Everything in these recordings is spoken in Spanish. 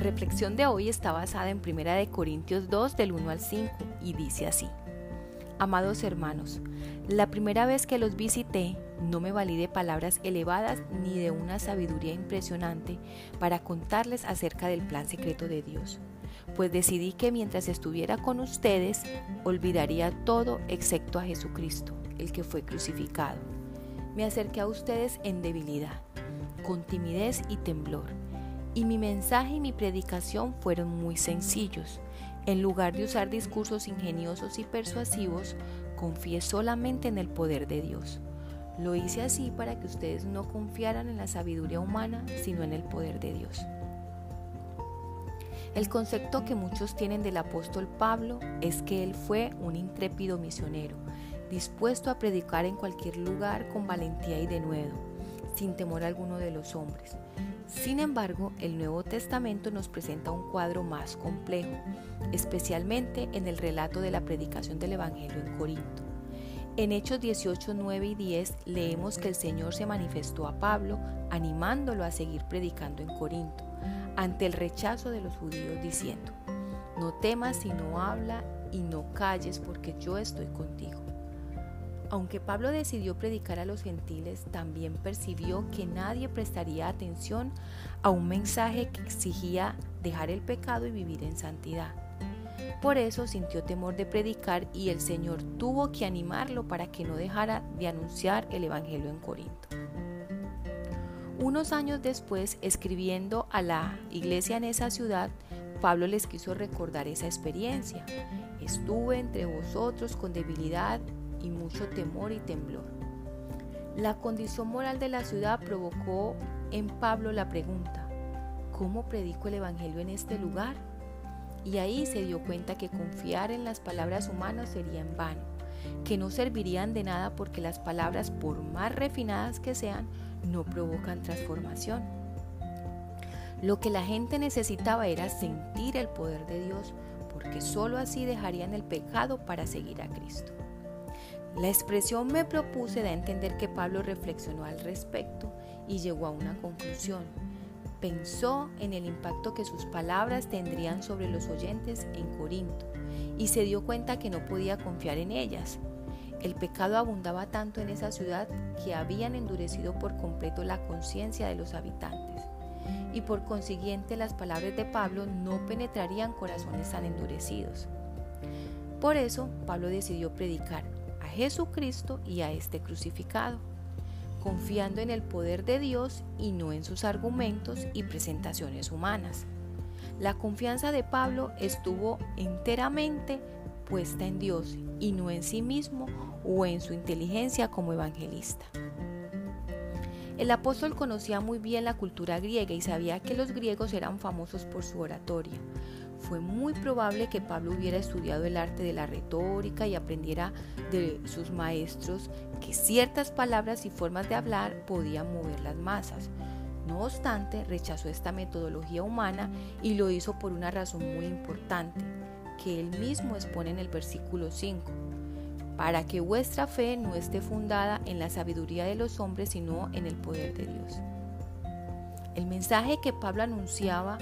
La reflexión de hoy está basada en 1 Corintios 2 del 1 al 5 y dice así. Amados hermanos, la primera vez que los visité no me valí de palabras elevadas ni de una sabiduría impresionante para contarles acerca del plan secreto de Dios, pues decidí que mientras estuviera con ustedes olvidaría todo excepto a Jesucristo, el que fue crucificado. Me acerqué a ustedes en debilidad, con timidez y temblor y mi mensaje y mi predicación fueron muy sencillos. En lugar de usar discursos ingeniosos y persuasivos, confié solamente en el poder de Dios. Lo hice así para que ustedes no confiaran en la sabiduría humana, sino en el poder de Dios. El concepto que muchos tienen del apóstol Pablo es que él fue un intrépido misionero, dispuesto a predicar en cualquier lugar con valentía y denuedo, sin temor alguno de los hombres. Sin embargo, el Nuevo Testamento nos presenta un cuadro más complejo, especialmente en el relato de la predicación del Evangelio en Corinto. En Hechos 18, 9 y 10 leemos que el Señor se manifestó a Pablo animándolo a seguir predicando en Corinto, ante el rechazo de los judíos diciendo, no temas sino habla y no calles porque yo estoy contigo. Aunque Pablo decidió predicar a los gentiles, también percibió que nadie prestaría atención a un mensaje que exigía dejar el pecado y vivir en santidad. Por eso sintió temor de predicar y el Señor tuvo que animarlo para que no dejara de anunciar el Evangelio en Corinto. Unos años después, escribiendo a la iglesia en esa ciudad, Pablo les quiso recordar esa experiencia. Estuve entre vosotros con debilidad y mucho temor y temblor. La condición moral de la ciudad provocó en Pablo la pregunta, ¿cómo predico el Evangelio en este lugar? Y ahí se dio cuenta que confiar en las palabras humanas sería en vano, que no servirían de nada porque las palabras, por más refinadas que sean, no provocan transformación. Lo que la gente necesitaba era sentir el poder de Dios, porque sólo así dejarían el pecado para seguir a Cristo. La expresión me propuse da a entender que Pablo reflexionó al respecto y llegó a una conclusión. Pensó en el impacto que sus palabras tendrían sobre los oyentes en Corinto y se dio cuenta que no podía confiar en ellas. El pecado abundaba tanto en esa ciudad que habían endurecido por completo la conciencia de los habitantes y por consiguiente las palabras de Pablo no penetrarían corazones tan endurecidos. Por eso Pablo decidió predicar Jesucristo y a este crucificado, confiando en el poder de Dios y no en sus argumentos y presentaciones humanas. La confianza de Pablo estuvo enteramente puesta en Dios y no en sí mismo o en su inteligencia como evangelista. El apóstol conocía muy bien la cultura griega y sabía que los griegos eran famosos por su oratoria, fue muy probable que Pablo hubiera estudiado el arte de la retórica y aprendiera de sus maestros que ciertas palabras y formas de hablar podían mover las masas. No obstante, rechazó esta metodología humana y lo hizo por una razón muy importante, que él mismo expone en el versículo 5, para que vuestra fe no esté fundada en la sabiduría de los hombres, sino en el poder de Dios. El mensaje que Pablo anunciaba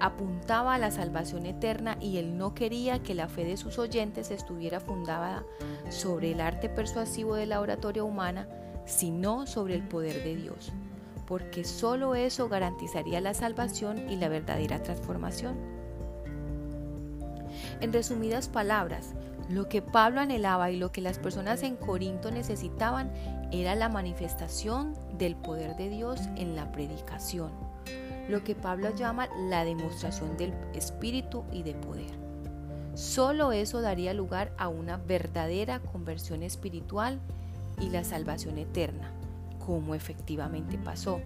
apuntaba a la salvación eterna y él no quería que la fe de sus oyentes estuviera fundada sobre el arte persuasivo de la oratoria humana, sino sobre el poder de Dios, porque sólo eso garantizaría la salvación y la verdadera transformación. En resumidas palabras, lo que Pablo anhelaba y lo que las personas en Corinto necesitaban era la manifestación del poder de Dios en la predicación lo que Pablo llama la demostración del espíritu y de poder. Solo eso daría lugar a una verdadera conversión espiritual y la salvación eterna, como efectivamente pasó.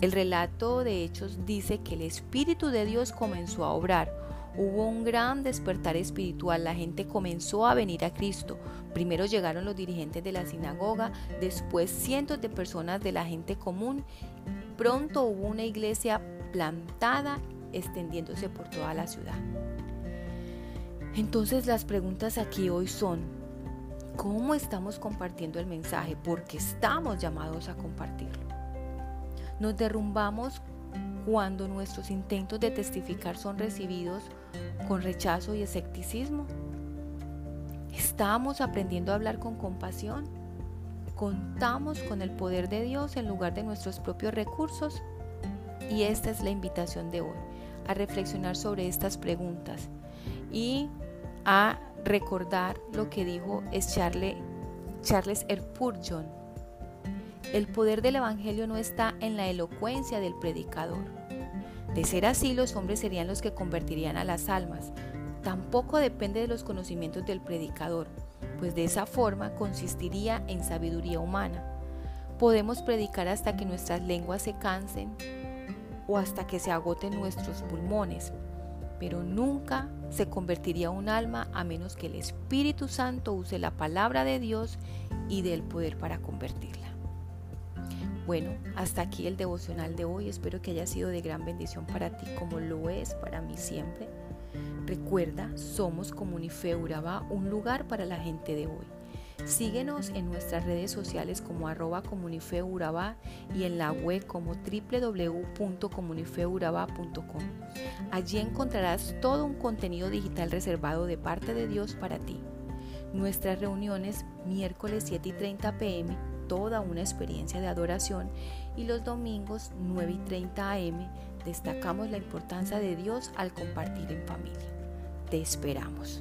El relato de Hechos dice que el Espíritu de Dios comenzó a obrar. Hubo un gran despertar espiritual, la gente comenzó a venir a Cristo. Primero llegaron los dirigentes de la sinagoga, después cientos de personas de la gente común. Pronto hubo una iglesia plantada extendiéndose por toda la ciudad. Entonces las preguntas aquí hoy son, ¿cómo estamos compartiendo el mensaje? Porque estamos llamados a compartirlo. Nos derrumbamos cuando nuestros intentos de testificar son recibidos con rechazo y escepticismo? ¿Estamos aprendiendo a hablar con compasión? ¿Contamos con el poder de Dios en lugar de nuestros propios recursos? Y esta es la invitación de hoy, a reflexionar sobre estas preguntas y a recordar lo que dijo Charles, Charles Spurgeon. El poder del Evangelio no está en la elocuencia del predicador. De ser así, los hombres serían los que convertirían a las almas. Tampoco depende de los conocimientos del predicador, pues de esa forma consistiría en sabiduría humana. Podemos predicar hasta que nuestras lenguas se cansen o hasta que se agoten nuestros pulmones, pero nunca se convertiría un alma a menos que el Espíritu Santo use la palabra de Dios y dé el poder para convertirla. Bueno, hasta aquí el devocional de hoy. Espero que haya sido de gran bendición para ti como lo es para mí siempre. Recuerda, somos Comunife Urabá, un lugar para la gente de hoy. Síguenos en nuestras redes sociales como arroba y en la web como www.comunifeurabá.com. Allí encontrarás todo un contenido digital reservado de parte de Dios para ti. Nuestras reuniones miércoles 7 y 30 pm, toda una experiencia de adoración y los domingos 9 y 30 am destacamos la importancia de Dios al compartir en familia. Te esperamos.